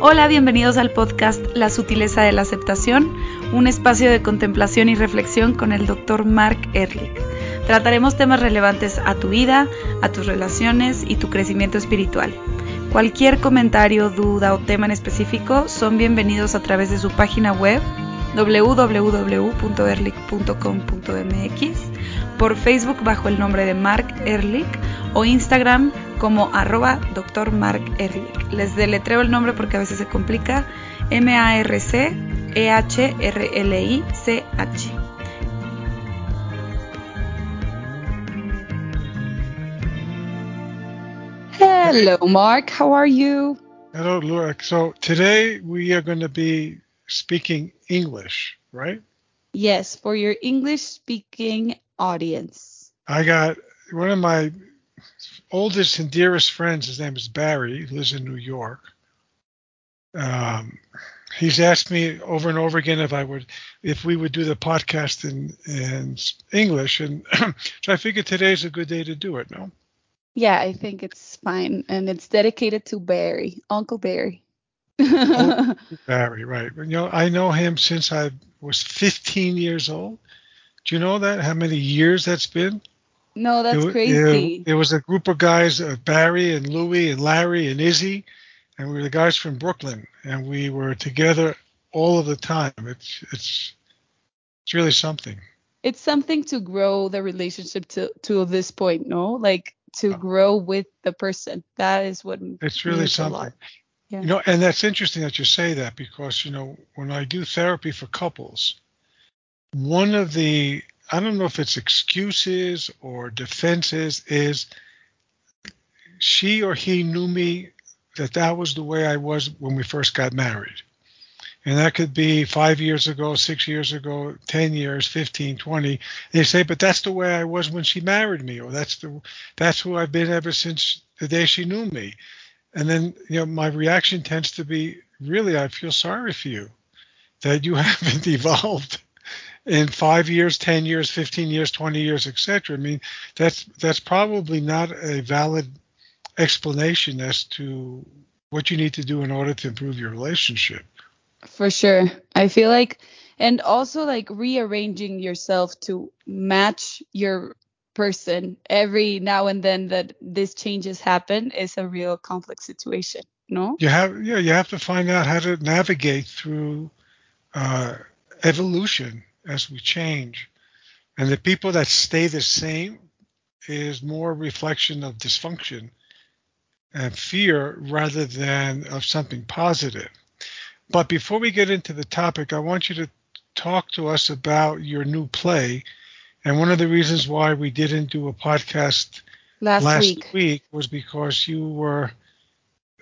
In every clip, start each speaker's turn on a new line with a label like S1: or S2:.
S1: Hola, bienvenidos al podcast La sutileza de la aceptación, un espacio de contemplación y reflexión con el Dr. Mark Ehrlich. Trataremos temas relevantes a tu vida, a tus relaciones y tu crecimiento espiritual. Cualquier comentario, duda o tema en específico son bienvenidos a través de su página web www.erlich.com.mx, por Facebook bajo el nombre de Mark Ehrlich o Instagram como arroba Dr. Marc Ehrlich. Les deletreo el nombre porque a veces se complica. M-A-R-C-E-H-R-L-I-C-H. Hello, Marc. How are you?
S2: Hello, Laura. So today we are going to be speaking English, right?
S1: Yes, for your English speaking audience.
S2: I got one of my oldest and dearest friends, his name is Barry, he lives in New York. Um, he's asked me over and over again if I would, if we would do the podcast in in English, and so I figured today's a good day to do it. No.
S1: Yeah, I think it's fine, and it's dedicated to Barry, Uncle Barry.
S2: oh, Barry, right? You know, I know him since I was 15 years old. Do you know that? How many years that's been?
S1: No, that's
S2: it,
S1: crazy.
S2: It, it, was a group of guys, uh, Barry and Louie and Larry and Izzy, and we were the guys from Brooklyn, and we were together all of the time. It's it's it's really something.
S1: It's something to grow the relationship to to this point, no? Like to grow with the person. That is what
S2: it's really something. Yeah. You know, and that's interesting that you say that because you know when I do therapy for couples, one of the I don't know if it's excuses or defenses, is she or he knew me that that was the way I was when we first got married. And that could be five years ago, six years ago, 10 years, 15, 20. They say, but that's the way I was when she married me, or that's the, that's who I've been ever since the day she knew me. And then, you know, my reaction tends to be, really, I feel sorry for you that you haven't evolved in five years, ten years, fifteen years, twenty years, etc. I mean, that's that's probably not a valid explanation as to what you need to do in order to improve your relationship.
S1: For sure, I feel like, and also like rearranging yourself to match your person every now and then that these changes happen is a real complex situation no
S2: you have yeah you have to find out how to navigate through uh, evolution as we change. And the people that stay the same is more reflection of dysfunction and fear rather than of something positive. But before we get into the topic, I want you to talk to us about your new play. And one of the reasons why we didn't do a podcast
S1: last,
S2: last
S1: week.
S2: week. was because you were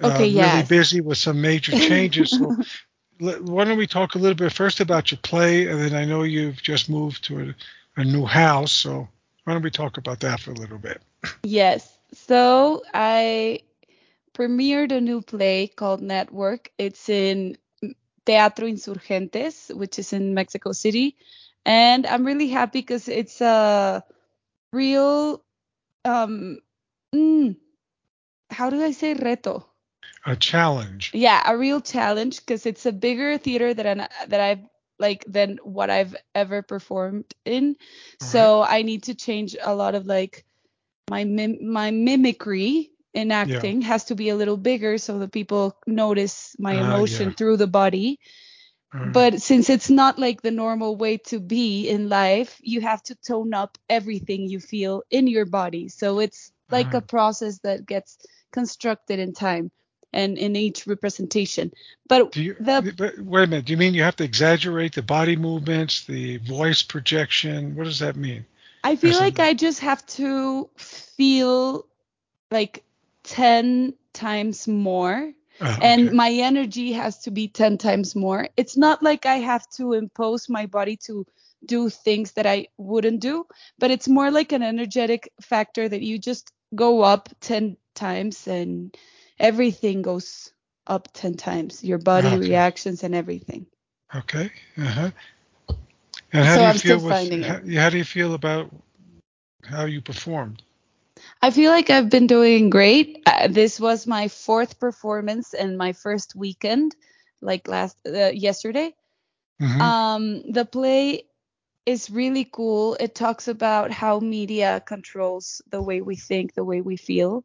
S2: uh,
S1: okay,
S2: really
S1: yes.
S2: busy with some major changes. so why don't we talk a little bit first about your play, and then I know you've just moved to a, a new house, so why don't we talk about that for a little bit?
S1: Yes. So I premiered a new play called Network. It's in Teatro Insurgentes, which is in Mexico City, and I'm really happy because it's a real um mm, how do I say reto?
S2: A challenge.
S1: Yeah, a real challenge because it's a bigger theater than that I've like than what I've ever performed in. All so right. I need to change a lot of like my mim- my mimicry in acting yeah. has to be a little bigger so that people notice my emotion uh, yeah. through the body. Uh, but since it's not like the normal way to be in life, you have to tone up everything you feel in your body. So it's like uh, a process that gets constructed in time and in each representation. But
S2: do you, the but wait a minute. Do you mean you have to exaggerate the body movements, the voice projection? What does that mean?
S1: I feel like I just have to feel like 10 times more.
S2: Ah, okay.
S1: And my energy has to be 10 times more. It's not like I have to impose my body to do things that I wouldn't do, but it's more like an energetic factor that you just go up 10 times and everything goes up 10 times your body okay. reactions and everything
S2: okay uh-huh and how
S1: so
S2: do you
S1: I'm
S2: feel
S1: still
S2: with
S1: finding
S2: how, how do you feel about how you performed
S1: I feel like I've been doing great. Uh, this was my fourth performance and my first weekend, like last uh, yesterday. Mm-hmm. Um, the play is really cool. It talks about how media controls the way we think, the way we feel,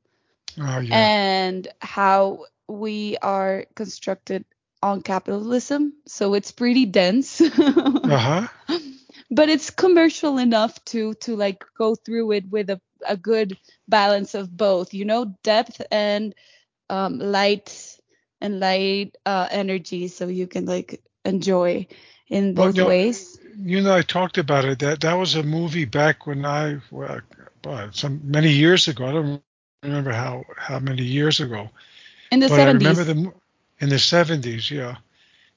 S1: oh, yeah. and how we are constructed on capitalism. So it's pretty dense. uh-huh. But it's commercial enough to to like go through it with a, a good balance of both, you know, depth and um, light and light uh, energy, so you can like enjoy in both well, you ways.
S2: Know, you know, I talked about it. That that was a movie back when I well, some many years ago. I don't remember how how many years ago.
S1: In the 70s. I remember the
S2: in the 70s, yeah.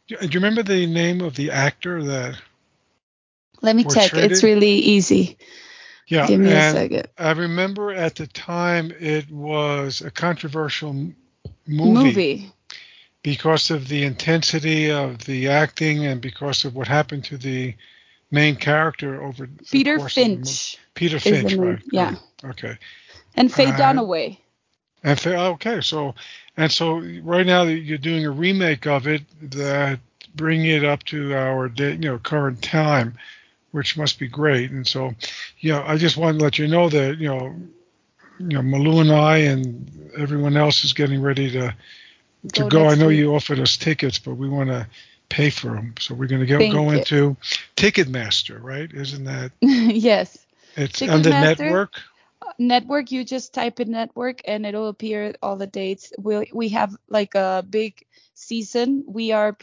S2: Do you remember the name of the actor that?
S1: Let me check. It's it? really easy.
S2: Yeah, Give me a second. I remember at the time it was a controversial movie. Movie. Because of the intensity of the acting and because of what happened to the main character over
S1: Peter Finch.
S2: Peter Finch, right?
S1: Yeah.
S2: Okay.
S1: And Faye uh, Dunaway.
S2: And Faye, okay, so and so right now you're doing a remake of it that bring it up to our day, you know current time, which must be great. And so, you know, I just wanted to let you know that you know, you know, Malou and I and everyone else is getting ready to to go. go. I know week. you offered us tickets, but we want to pay for them, so we're going to go go into Ticketmaster, right? Isn't that?
S1: yes.
S2: It's under network
S1: network you just type in network and it'll appear all the dates. We we have like a big season. We are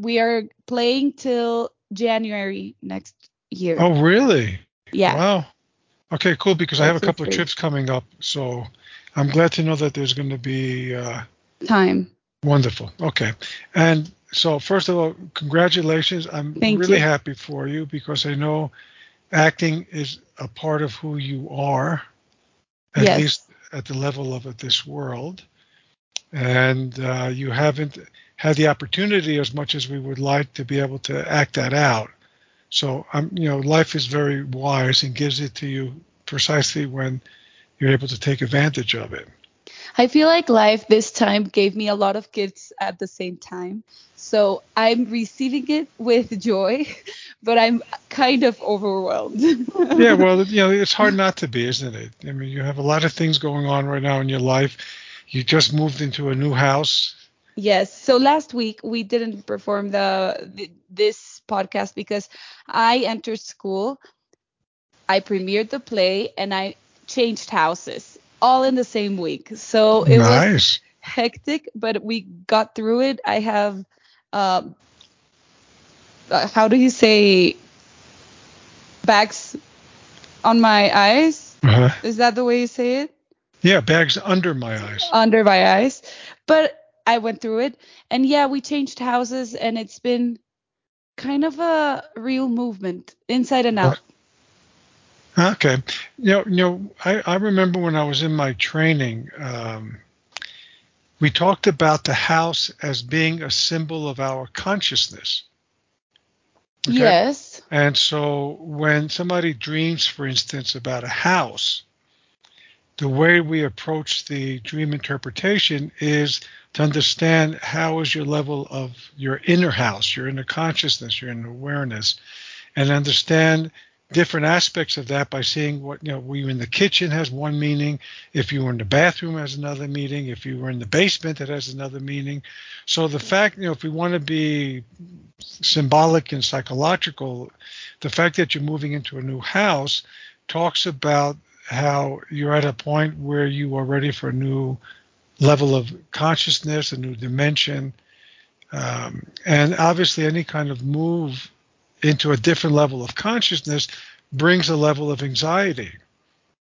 S1: we are playing till january next year.
S2: Oh really?
S1: Yeah.
S2: Wow. Okay cool because That's i have a couple of trips coming up so i'm glad to know that there's going to be uh,
S1: time.
S2: Wonderful okay. And so first of all congratulations. I'm Thank really you. happy for you because i know acting is a part of who you are at yes. least at the level of this world. And uh, you haven't had the opportunity as much as we would like to be able to act that out. So, um, you know, life is very wise and gives it to you precisely when you're able to take advantage of it.
S1: I feel like life this time gave me a lot of gifts at the same time. So I'm receiving it with joy, but I'm kind of overwhelmed.
S2: yeah, well, you know, it's hard not to be, isn't it? I mean, you have a lot of things going on right now in your life. You just moved into a new house.
S1: Yes. So last week we didn't perform the, the this podcast because I entered school, I premiered the play, and I changed houses all in the same week. So it nice. was hectic, but we got through it. I have, um, uh, how do you say, bags on my eyes? Uh-huh. Is that the way you say it?
S2: Yeah, bags under my eyes.
S1: Under my eyes. But I went through it. And yeah, we changed houses and it's been kind of a real movement inside and out.
S2: Okay. You know, you know, I, I remember when I was in my training, um, we talked about the house as being a symbol of our consciousness.
S1: Okay? Yes.
S2: And so when somebody dreams, for instance, about a house, the way we approach the dream interpretation is to understand how is your level of your inner house, your inner consciousness, your inner awareness, and understand different aspects of that by seeing what you know were you in the kitchen has one meaning if you were in the bathroom has another meaning if you were in the basement it has another meaning. So the fact you know if we want to be symbolic and psychological the fact that you're moving into a new house talks about how you're at a point where you are ready for a new level of consciousness a new dimension. Um, and obviously any kind of move into a different level of consciousness brings a level of anxiety.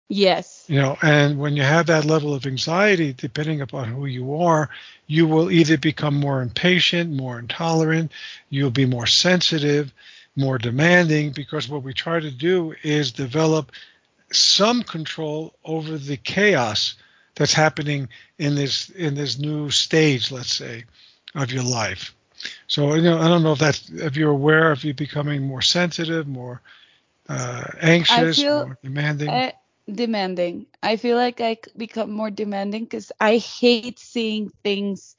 S1: Yes.
S2: You know, and when you have that level of anxiety, depending upon who you are, you will either become more impatient, more intolerant, you'll be more sensitive, more demanding, because what we try to do is develop some control over the chaos that's happening in this in this new stage, let's say, of your life. So you know, I don't know if that's if you're aware of you becoming more sensitive, more uh, anxious, more demanding.
S1: I, demanding. I feel like I become more demanding because I hate seeing things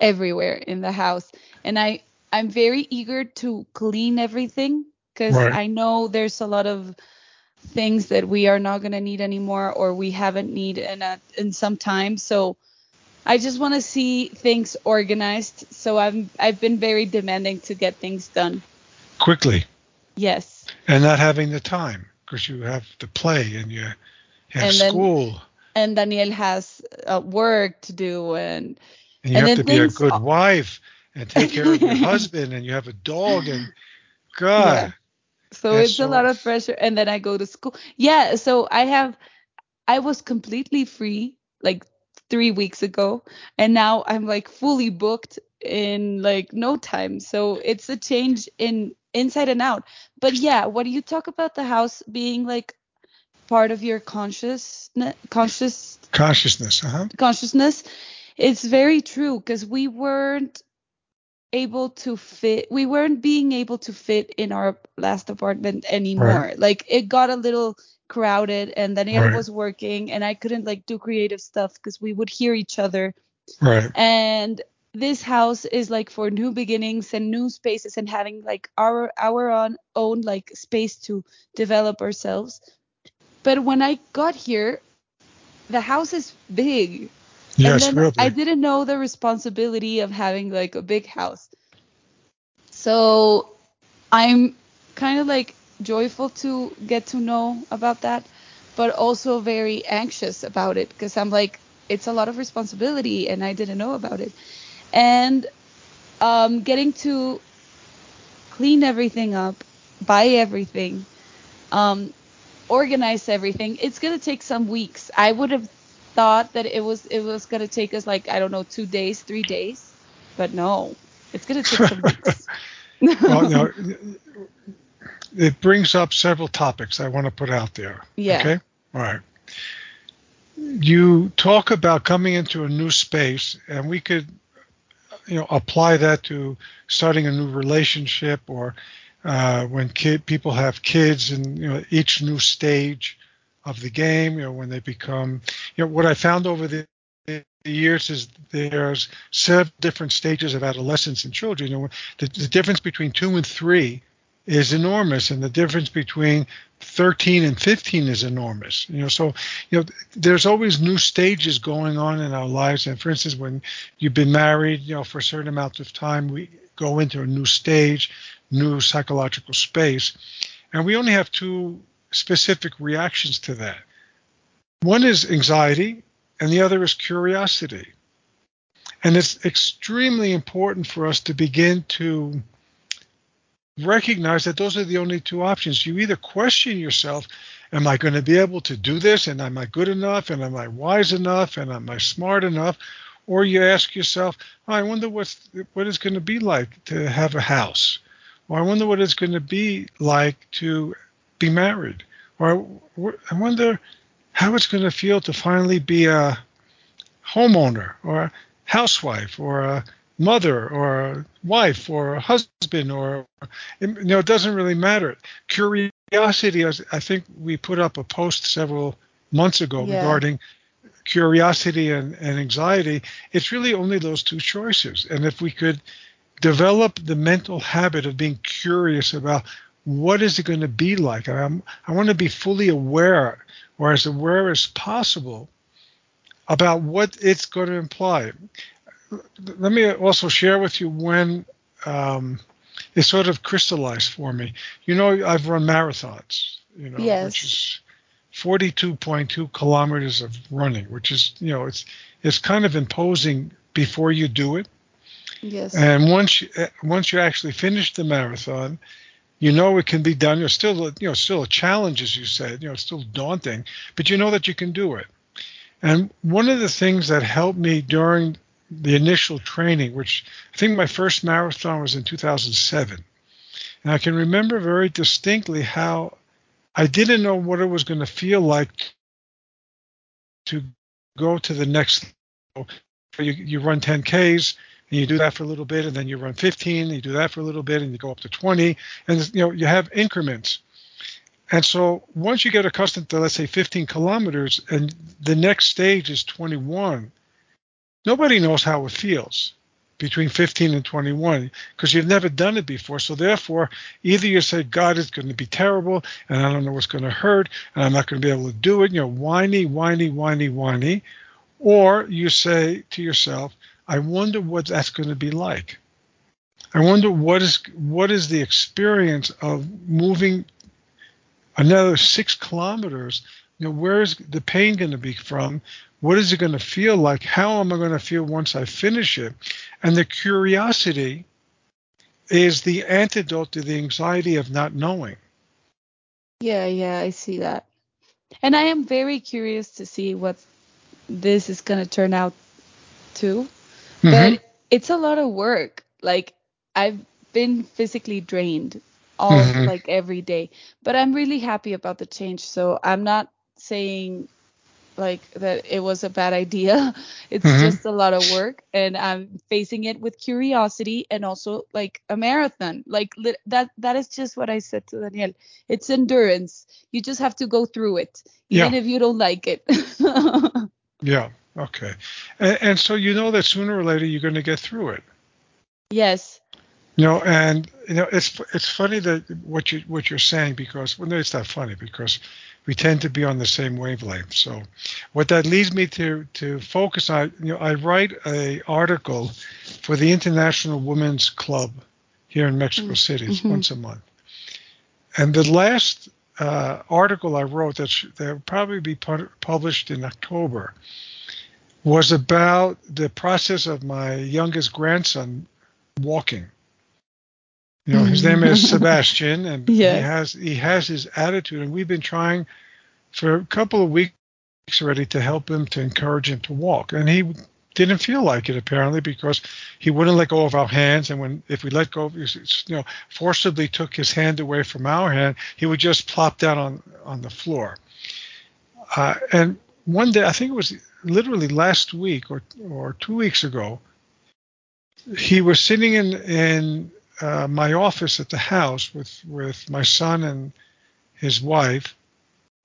S1: everywhere in the house, and I I'm very eager to clean everything because right. I know there's a lot of things that we are not going to need anymore or we haven't need in a, in some time. So I just want to see things organized. So I'm I've been very demanding to get things done
S2: quickly.
S1: Yes.
S2: And not having the time because you have to play and you have and school. Then,
S1: and Daniel has uh, work to do and
S2: and you and have to be a good wife and take care of your husband and you have a dog and God. Yeah.
S1: So it's so... a lot of pressure and then I go to school. Yeah, so I have I was completely free like 3 weeks ago and now I'm like fully booked in like no time. So it's a change in inside and out. But yeah, what do you talk about the house being like part of your consciousness conscious
S2: consciousness, uh-huh.
S1: Consciousness. It's very true because we weren't able to fit we weren't being able to fit in our last apartment anymore right. like it got a little crowded and then right. was working and i couldn't like do creative stuff because we would hear each other
S2: right
S1: and this house is like for new beginnings and new spaces and having like our our own own like space to develop ourselves but when i got here the house is big
S2: Yes,
S1: and then really. I didn't know the responsibility of having like a big house. So I'm kind of like joyful to get to know about that, but also very anxious about it because I'm like, it's a lot of responsibility and I didn't know about it. And um, getting to clean everything up, buy everything, um, organize everything, it's going to take some weeks. I would have thought that it was it was gonna take us like I don't know two days, three days, but no, it's gonna take some weeks. well,
S2: no, it brings up several topics I want to put out there.
S1: Yeah.
S2: Okay. All right. You talk about coming into a new space, and we could, you know, apply that to starting a new relationship or uh, when kid people have kids and you know each new stage of the game. You know, when they become, you know, what I found over the, the years is there's seven different stages of adolescence in children. You know, the, the difference between two and three is enormous, and the difference between 13 and 15 is enormous. You know, so you know, there's always new stages going on in our lives. And for instance, when you've been married, you know, for a certain amount of time, we go into a new stage, new psychological space, and we only have two specific reactions to that. One is anxiety, and the other is curiosity. And it's extremely important for us to begin to recognize that those are the only two options. You either question yourself, am I going to be able to do this? And am I good enough? And am I wise enough? And am I smart enough? Or you ask yourself, oh, I wonder what's, what it's going to be like to have a house. Or I wonder what it's going to be like to be married. Or I wonder how it's going to feel to finally be a homeowner or a housewife or a mother or wife or husband or you know it doesn't really matter curiosity i think we put up a post several months ago yeah. regarding curiosity and, and anxiety it's really only those two choices and if we could develop the mental habit of being curious about what is it going to be like? I'm, I want to be fully aware, or as aware as possible, about what it's going to imply. Let me also share with you when um, it sort of crystallized for me. You know, I've run marathons, you know,
S1: yes.
S2: which is 42.2 kilometers of running, which is, you know, it's it's kind of imposing before you do it.
S1: Yes.
S2: And once you, once you actually finish the marathon, you know it can be done. It's still, you know, still a challenge, as you said. You know, it's still daunting, but you know that you can do it. And one of the things that helped me during the initial training, which I think my first marathon was in 2007, and I can remember very distinctly how I didn't know what it was going to feel like to go to the next level. You, you run 10Ks, and you do that for a little bit, and then you run 15, and you do that for a little bit, and you go up to 20, and you know you have increments. And so once you get accustomed to, let's say, 15 kilometers, and the next stage is 21, nobody knows how it feels between 15 and 21 because you've never done it before. So therefore, either you say, God, it's going to be terrible, and I don't know what's going to hurt, and I'm not going to be able to do it. You know, whiny, whiny, whiny, whiny. Or you say to yourself, I wonder what that's going to be like. I wonder what is what is the experience of moving another six kilometers. You know, where is the pain going to be from? What is it going to feel like? How am I going to feel once I finish it? And the curiosity is the antidote to the anxiety of not knowing.
S1: Yeah, yeah, I see that. And I am very curious to see what this is going to turn out to. Mm-hmm. But it's a lot of work. Like I've been physically drained all mm-hmm. like every day. But I'm really happy about the change. So I'm not saying like that it was a bad idea. It's mm-hmm. just a lot of work and I'm facing it with curiosity and also like a marathon. Like li- that that is just what I said to Daniel. It's endurance. You just have to go through it even yeah. if you don't like it.
S2: yeah. Okay. And, and so you know that sooner or later you're going to get through it.
S1: Yes.
S2: You know, and you know, it's it's funny that what you what you're saying because well, no, it's not funny because we tend to be on the same wavelength. So, what that leads me to to focus on, you know, I write a article for the International Women's Club here in Mexico mm-hmm. City mm-hmm. once a month, and the last uh, article I wrote that sh- that will probably be pu- published in October was about the process of my youngest grandson walking. You know, his name is Sebastian, and yes. he has he has his attitude, and we've been trying for a couple of weeks already to help him to encourage him to walk, and he didn't feel like it apparently because he wouldn't let go of our hands, and when if we let go, you know, forcibly took his hand away from our hand, he would just plop down on on the floor. Uh, and one day, I think it was literally last week or or two weeks ago, he was sitting in in uh, my office at the house with with my son and his wife,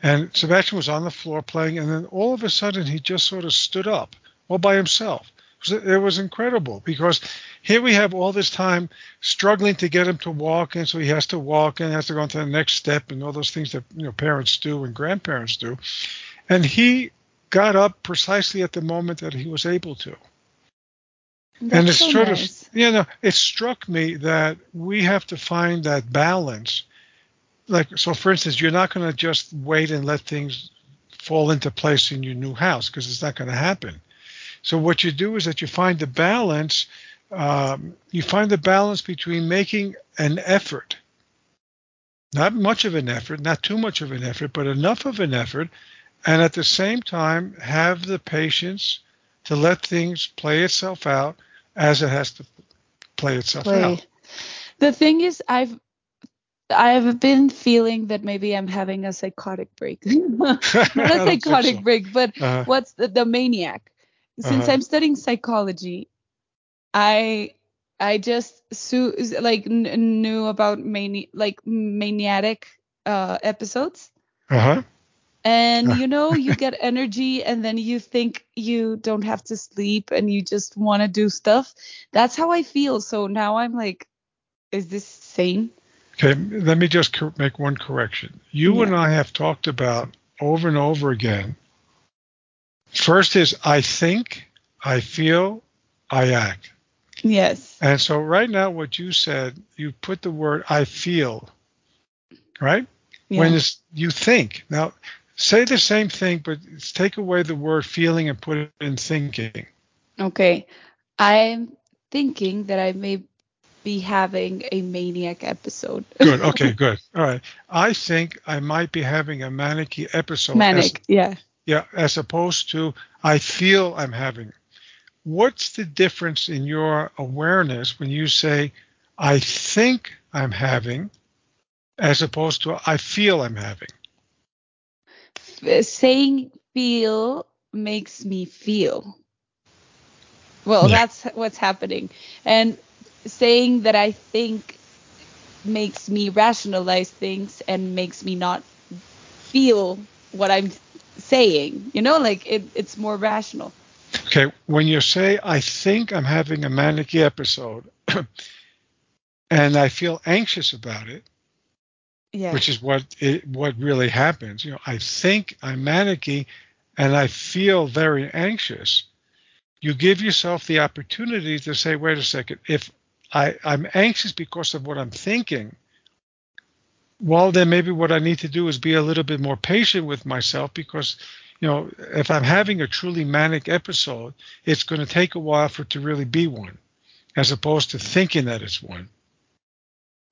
S2: and Sebastian was on the floor playing, and then all of a sudden he just sort of stood up all by himself. It was, incredible because here we have all this time struggling to get him to walk, and so he has to walk and has to go on to the next step and all those things that you know parents do and grandparents do, and he got up precisely at the moment that he was able to.
S1: That's and it's so sort nice.
S2: of you know it struck me that we have to find that balance like so for instance you're not going to just wait and let things fall into place in your new house because it's not going to happen so what you do is that you find the balance um, you find the balance between making an effort not much of an effort not too much of an effort but enough of an effort and at the same time have the patience to let things play itself out as it has to play itself play. out.
S1: The thing is, I've I've been feeling that maybe I'm having a psychotic break. Not a psychotic so. break, but uh-huh. what's the, the, maniac? Since uh-huh. I'm studying psychology, I I just su- like n- knew about mani- like maniatic uh, episodes.
S2: Uh-huh
S1: and you know you get energy and then you think you don't have to sleep and you just want to do stuff. That's how i feel. So now i'm like is this sane?
S2: Okay let me just make one correction. You yeah. and i have talked about over and over again. First is i think i feel i act.
S1: Yes.
S2: And so right now what you said you put the word i feel right? Yeah. when you think. Now Say the same thing, but take away the word feeling and put it in thinking.
S1: Okay. I'm thinking that I may be having a maniac episode.
S2: good. Okay, good. All right. I think I might be having a manic episode.
S1: Manic, as, yeah.
S2: Yeah, as opposed to I feel I'm having. What's the difference in your awareness when you say I think I'm having as opposed to I feel I'm having?
S1: Saying feel makes me feel. Well, yeah. that's what's happening. And saying that I think makes me rationalize things and makes me not feel what I'm saying. You know, like it, it's more rational.
S2: Okay, when you say I think I'm having a manic episode, and I feel anxious about it,
S1: yeah.
S2: which is what it, what really happens. You know, I think I'm manicky, and I feel very anxious. You give yourself the opportunity to say, wait a second, if I, I'm anxious because of what I'm thinking, well, then maybe what I need to do is be a little bit more patient with myself because, you know, if I'm having a truly manic episode, it's going to take a while for it to really be one, as opposed to thinking that it's one.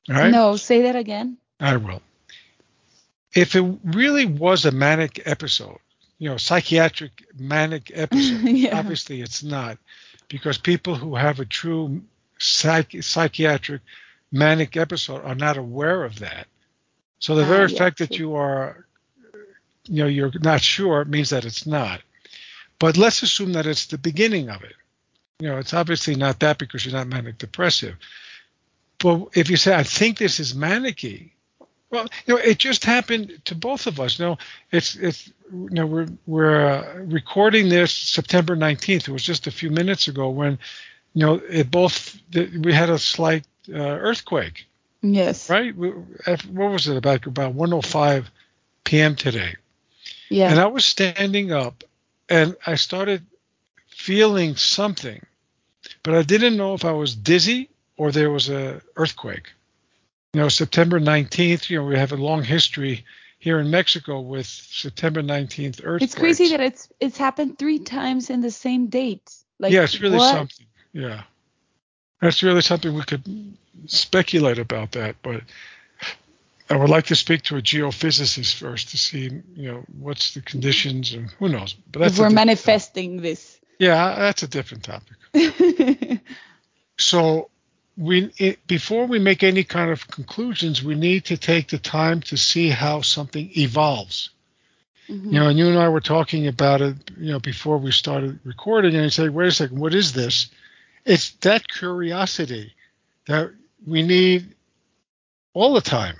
S1: All right? No, say that again.
S2: I will. If it really was a manic episode, you know, psychiatric manic episode, yeah. obviously it's not, because people who have a true psych- psychiatric manic episode are not aware of that. So the uh, very fact that you are, you know, you're not sure means that it's not. But let's assume that it's the beginning of it. You know, it's obviously not that because you're not manic depressive. But if you say, I think this is manicky, well, you know, it just happened to both of us. You know, it's it's you know we're we're uh, recording this September 19th. It was just a few minutes ago when you know it both we had a slight uh, earthquake.
S1: Yes.
S2: Right. What was it about? About 1:05 p.m. today.
S1: Yeah.
S2: And I was standing up, and I started feeling something, but I didn't know if I was dizzy or there was a earthquake. You know, September 19th. You know, we have a long history here in Mexico with September 19th earthquake.
S1: It's crazy that it's it's happened three times in the same date.
S2: Like, yeah, it's really what? something. Yeah, that's really something we could speculate about that, but I would like to speak to a geophysicist first to see, you know, what's the conditions and who knows.
S1: But that's we're manifesting topic. this.
S2: Yeah, that's a different topic. so we it, before we make any kind of conclusions, we need to take the time to see how something evolves. Mm-hmm. You know, and you and I were talking about it, you know, before we started recording, and you say, "Wait a second, what is this?" It's that curiosity that we need all the time.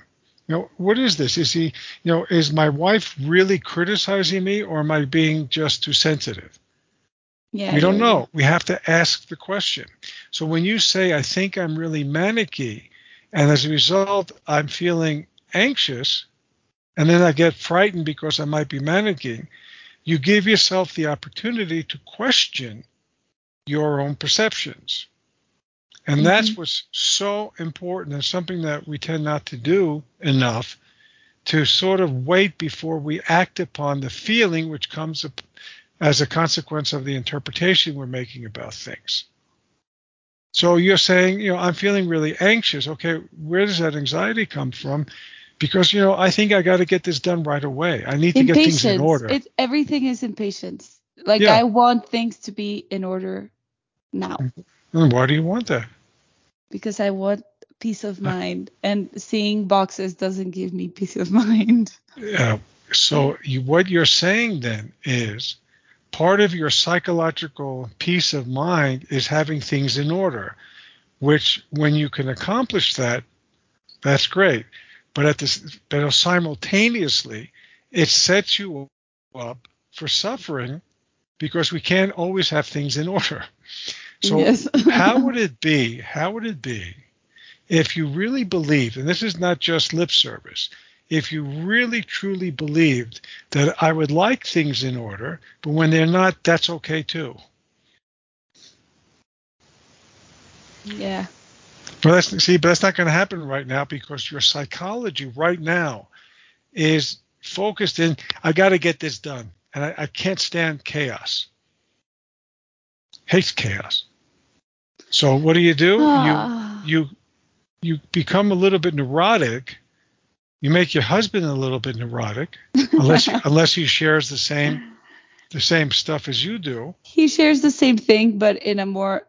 S2: You know, what is this? Is he, you know, is my wife really criticizing me, or am I being just too sensitive?
S1: Yeah,
S2: we don't know. We have to ask the question. So when you say, I think I'm really manicky, and as a result, I'm feeling anxious, and then I get frightened because I might be manicky, you give yourself the opportunity to question your own perceptions. And mm-hmm. that's what's so important and something that we tend not to do enough to sort of wait before we act upon the feeling which comes as a consequence of the interpretation we're making about things. So you're saying, you know, I'm feeling really anxious. Okay, where does that anxiety come from? Because you know, I think I got to get this done right away. I need to impatience. get things in order.
S1: It, everything is impatience. Like yeah. I want things to be in order now. Mm-hmm.
S2: And why do you want that?
S1: Because I want peace of mind, and seeing boxes doesn't give me peace of mind.
S2: Yeah. So you, what you're saying then is part of your psychological peace of mind is having things in order, which when you can accomplish that, that's great. But at this, but simultaneously, it sets you up for suffering because we can't always have things in order. So yes. how would it be? How would it be if you really believed, and this is not just lip service, if you really truly believed that I would like things in order, but when they're not, that's okay too.
S1: Yeah.
S2: But that's see, but that's not going to happen right now because your psychology right now is focused in I got to get this done, and I, I can't stand chaos. Hates chaos. So what do you do? You ah. you you become a little bit neurotic you make your husband a little bit neurotic, unless unless he shares the same the same stuff as you do.
S1: He shares the same thing, but in a more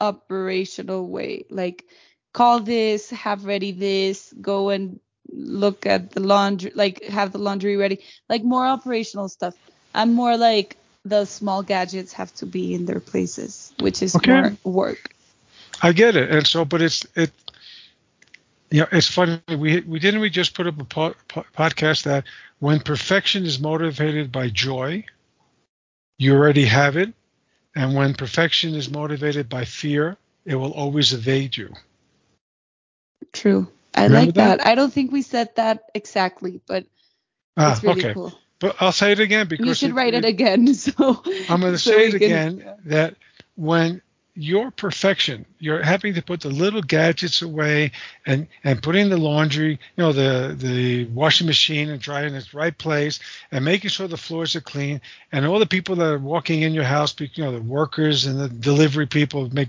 S1: operational way. Like call this, have ready this, go and look at the laundry, like have the laundry ready, like more operational stuff. I'm more like the small gadgets have to be in their places, which is okay. more work.
S2: I get it, and so, but it's it you know, it's funny. We we didn't we just put up a po- po- podcast that when perfection is motivated by joy, you already have it, and when perfection is motivated by fear, it will always evade you.
S1: True. I Remember like that? that? I don't think we said that exactly, but ah, it's really okay. cool.
S2: But I'll say it again because
S1: you should it, write it, it, again. So
S2: I'm going to so say it can, again yeah. that when your perfection, you're having to put the little gadgets away and and putting the laundry, you know, the the washing machine and drying in its right place and making sure the floors are clean. And all the people that are walking in your house, you know, the workers and the delivery people make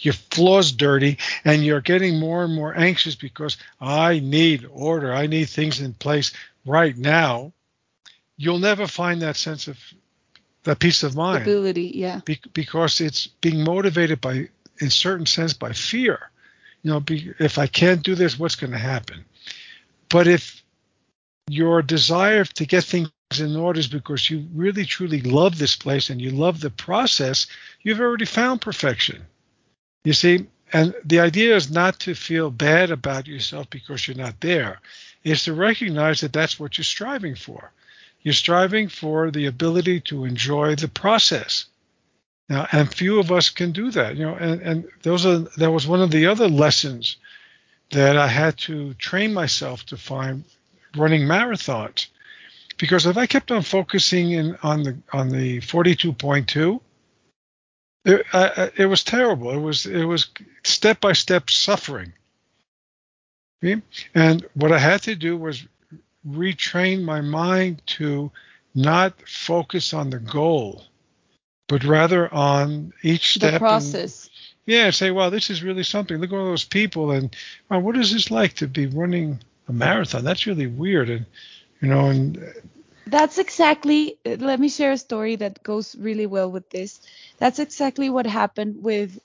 S2: your floors dirty and you're getting more and more anxious because I need order, I need things in place right now. You'll never find that sense of that peace of mind.
S1: Ability, yeah.
S2: Be, because it's being motivated by, in certain sense, by fear. You know, be, if I can't do this, what's going to happen? But if your desire to get things in order is because you really truly love this place and you love the process, you've already found perfection. You see, and the idea is not to feel bad about yourself because you're not there. Is to recognize that that's what you're striving for. You're striving for the ability to enjoy the process. Now, and few of us can do that. You know, and, and those are that was one of the other lessons that I had to train myself to find running marathons. Because if I kept on focusing in on the on the 42.2, it, I, it was terrible. It was it was step by step suffering. And what I had to do was retrain my mind to not focus on the goal, but rather on each step.
S1: The process.
S2: And, yeah, say, wow, this is really something. Look at all those people, and well, what is this like to be running a marathon? That's really weird, and you know, and uh,
S1: that's exactly. Uh, let me share a story that goes really well with this. That's exactly what happened with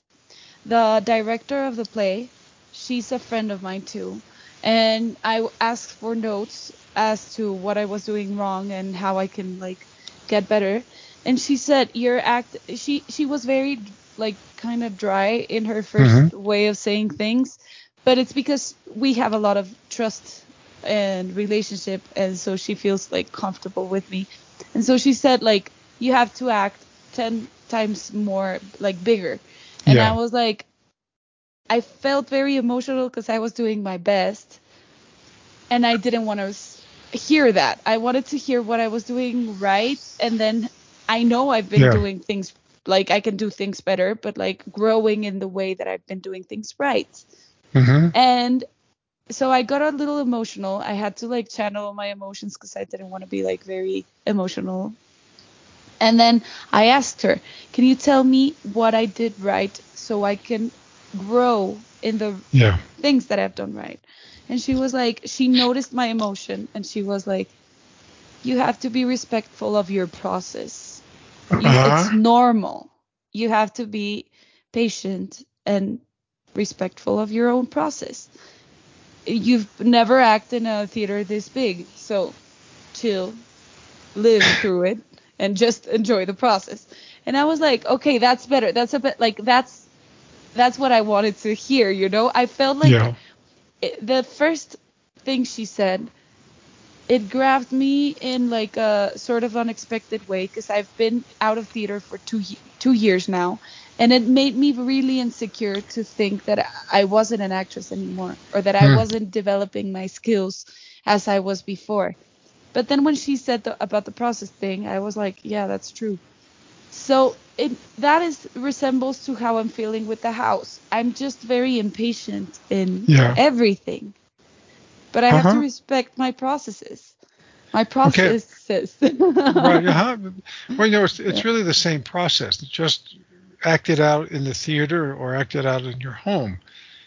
S1: the director of the play. She's a friend of mine too, and I asked for notes as to what I was doing wrong and how I can like get better. And she said your act she she was very like kind of dry in her 1st mm-hmm. way of saying things, but it's because we have a lot of trust and relationship and so she feels like comfortable with me. And so she said like you have to act 10 times more like bigger. And yeah. I was like I felt very emotional because I was doing my best and I didn't want to hear that. I wanted to hear what I was doing right, and then I know I've been yeah. doing things like I can do things better, but like growing in the way that I've been doing things right. Mm-hmm. And so I got a little emotional. I had to like channel my emotions because I didn't want to be like very emotional. And then I asked her, "Can you tell me what I did right so I can grow in the yeah. things that I've done right?" and she was like she noticed my emotion and she was like you have to be respectful of your process you, uh-huh. it's normal you have to be patient and respectful of your own process you've never acted in a theater this big so chill live through it and just enjoy the process and i was like okay that's better that's a bit like that's that's what i wanted to hear you know i felt like yeah it, the first thing she said it grabbed me in like a sort of unexpected way because I've been out of theater for two two years now, and it made me really insecure to think that I wasn't an actress anymore or that I hmm. wasn't developing my skills as I was before. But then when she said the, about the process thing, I was like, yeah, that's true. So it that is resembles to how I'm feeling with the house. I'm just very impatient in yeah. everything. But I uh-huh. have to respect my processes. My processes.
S2: Okay. right. Uh-huh. Well, you know, it's, it's yeah. really the same process. Just acted out in the theater or acted out in your home.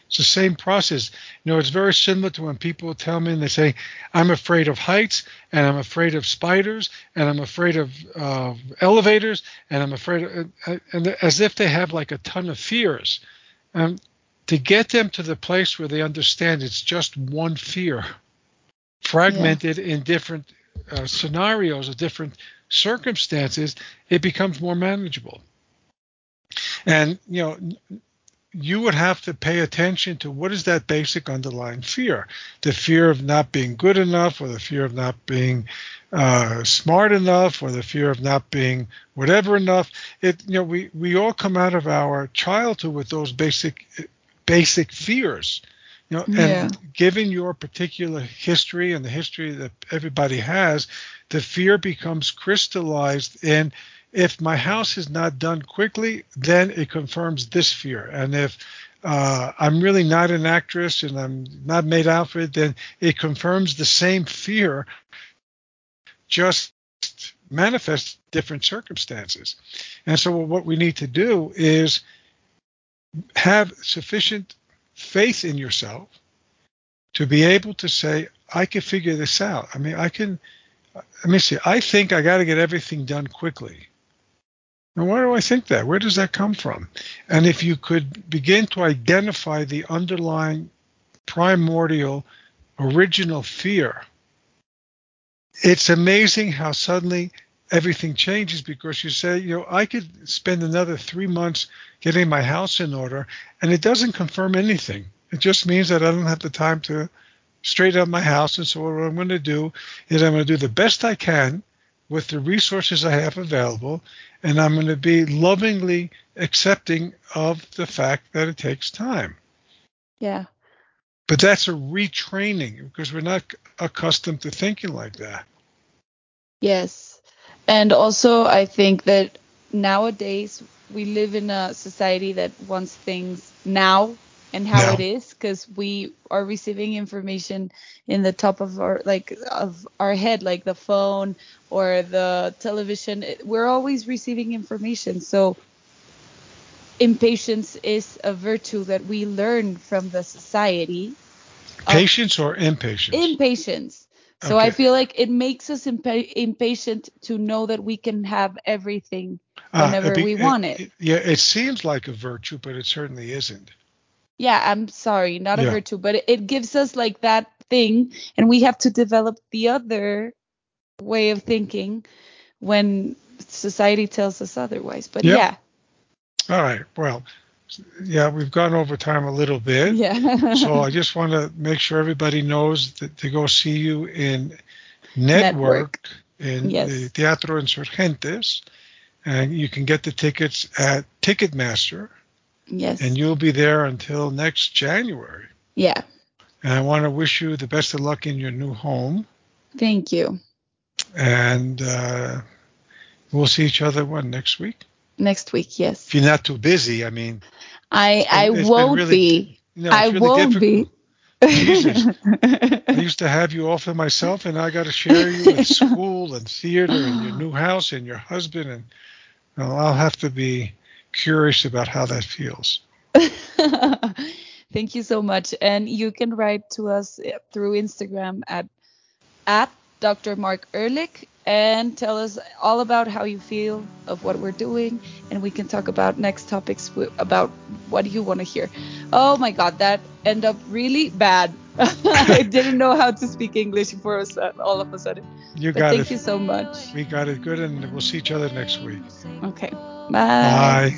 S2: It's the same process. You know, it's very similar to when people tell me and they say, I'm afraid of heights and I'm afraid of spiders and I'm afraid of uh, elevators and I'm afraid of, uh, and as if they have like a ton of fears. Um, to get them to the place where they understand it's just one fear, fragmented yeah. in different uh, scenarios or different circumstances, it becomes more manageable. And, you know, you would have to pay attention to what is that basic underlying fear the fear of not being good enough or the fear of not being uh, smart enough or the fear of not being whatever enough it you know we we all come out of our childhood with those basic basic fears you know yeah. and given your particular history and the history that everybody has the fear becomes crystallized in if my house is not done quickly, then it confirms this fear. And if uh, I'm really not an actress and I'm not made out for it, then it confirms the same fear, just manifests different circumstances. And so, what we need to do is have sufficient faith in yourself to be able to say, I can figure this out. I mean, I can, let me see, I think I got to get everything done quickly. Now, why do I think that? Where does that come from? And if you could begin to identify the underlying primordial original fear, it's amazing how suddenly everything changes because you say, you know, I could spend another three months getting my house in order, and it doesn't confirm anything. It just means that I don't have the time to straighten up my house. And so what I'm going to do is I'm going to do the best I can with the resources I have available, and I'm going to be lovingly accepting of the fact that it takes time.
S1: Yeah.
S2: But that's a retraining because we're not accustomed to thinking like that.
S1: Yes. And also, I think that nowadays we live in a society that wants things now and how no. it is because we are receiving information in the top of our like of our head like the phone or the television. We're always receiving information. So impatience is a virtue that we learn from the society.
S2: Patience or impatience?
S1: Impatience. So okay. i feel like it makes us impa- impatient to know that we can have everything ah, whenever uh, be, we want it,
S2: it yeah it seems like a virtue but it certainly isn't
S1: yeah i'm sorry not a yeah. virtue but it, it gives us like that thing and we have to develop the other way of thinking when society tells us otherwise but yep.
S2: yeah all right well yeah we've gone over time a little bit
S1: yeah
S2: so i just want to make sure everybody knows that to go see you in network, network. in yes. the teatro insurgentes and you can get the tickets at ticketmaster
S1: Yes.
S2: And you'll be there until next January.
S1: Yeah.
S2: And I want to wish you the best of luck in your new home.
S1: Thank you.
S2: And uh, we'll see each other when next week.
S1: Next week, yes.
S2: If you're not too busy, I mean.
S1: I I won't really, be. You know, I really won't difficult.
S2: be. Jesus. I used to have you all for myself, and I got to share you with school and theater and your new house and your husband, and well, I'll have to be curious about how that feels.
S1: Thank you so much. And you can write to us eh, through Instagram at at Dr. Marc Ehrlich and tell us all about how you feel of what we're doing and we can talk about next topics about what you want to hear. Oh my god, that ended up really bad. I didn't know how to speak English for us all of a sudden.
S2: You but got
S1: thank it. Thank you so much.
S2: We got it good and we'll see each other next week.
S1: Okay.
S2: Bye.